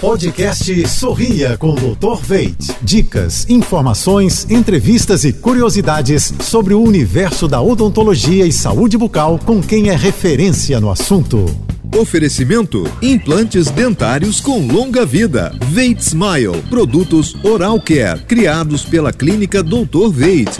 Podcast Sorria com o Dr. Veit. Dicas, informações, entrevistas e curiosidades sobre o universo da odontologia e saúde bucal com quem é referência no assunto. Oferecimento: implantes dentários com longa vida. Veit Smile, produtos Oral Care, criados pela clínica Dr. Veit.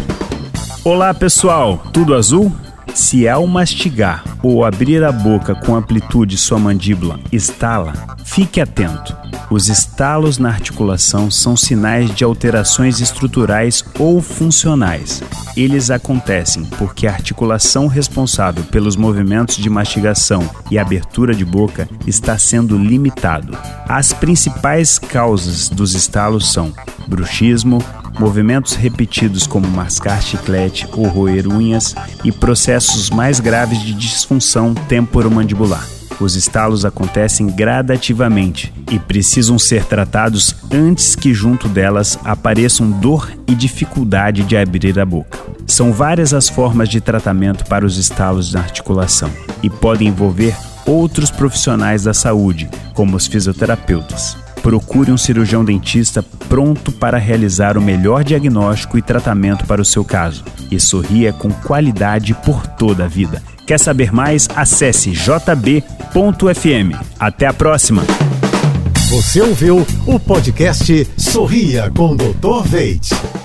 Olá, pessoal. Tudo azul? Se ao mastigar ou abrir a boca com amplitude sua mandíbula estala, fique atento. Os estalos na articulação são sinais de alterações estruturais ou funcionais. Eles acontecem porque a articulação responsável pelos movimentos de mastigação e abertura de boca está sendo limitado. As principais causas dos estalos são bruxismo, movimentos repetidos como mascar chiclete ou roer unhas e processos mais graves de disfunção temporomandibular. Os estalos acontecem gradativamente e precisam ser tratados antes que junto delas apareçam dor e dificuldade de abrir a boca. São várias as formas de tratamento para os estalos na articulação e podem envolver outros profissionais da saúde, como os fisioterapeutas. Procure um cirurgião dentista pronto para realizar o melhor diagnóstico e tratamento para o seu caso. E sorria com qualidade por toda a vida. Quer saber mais? Acesse jb.fm. Até a próxima! Você ouviu o podcast Sorria com Dr. Veit.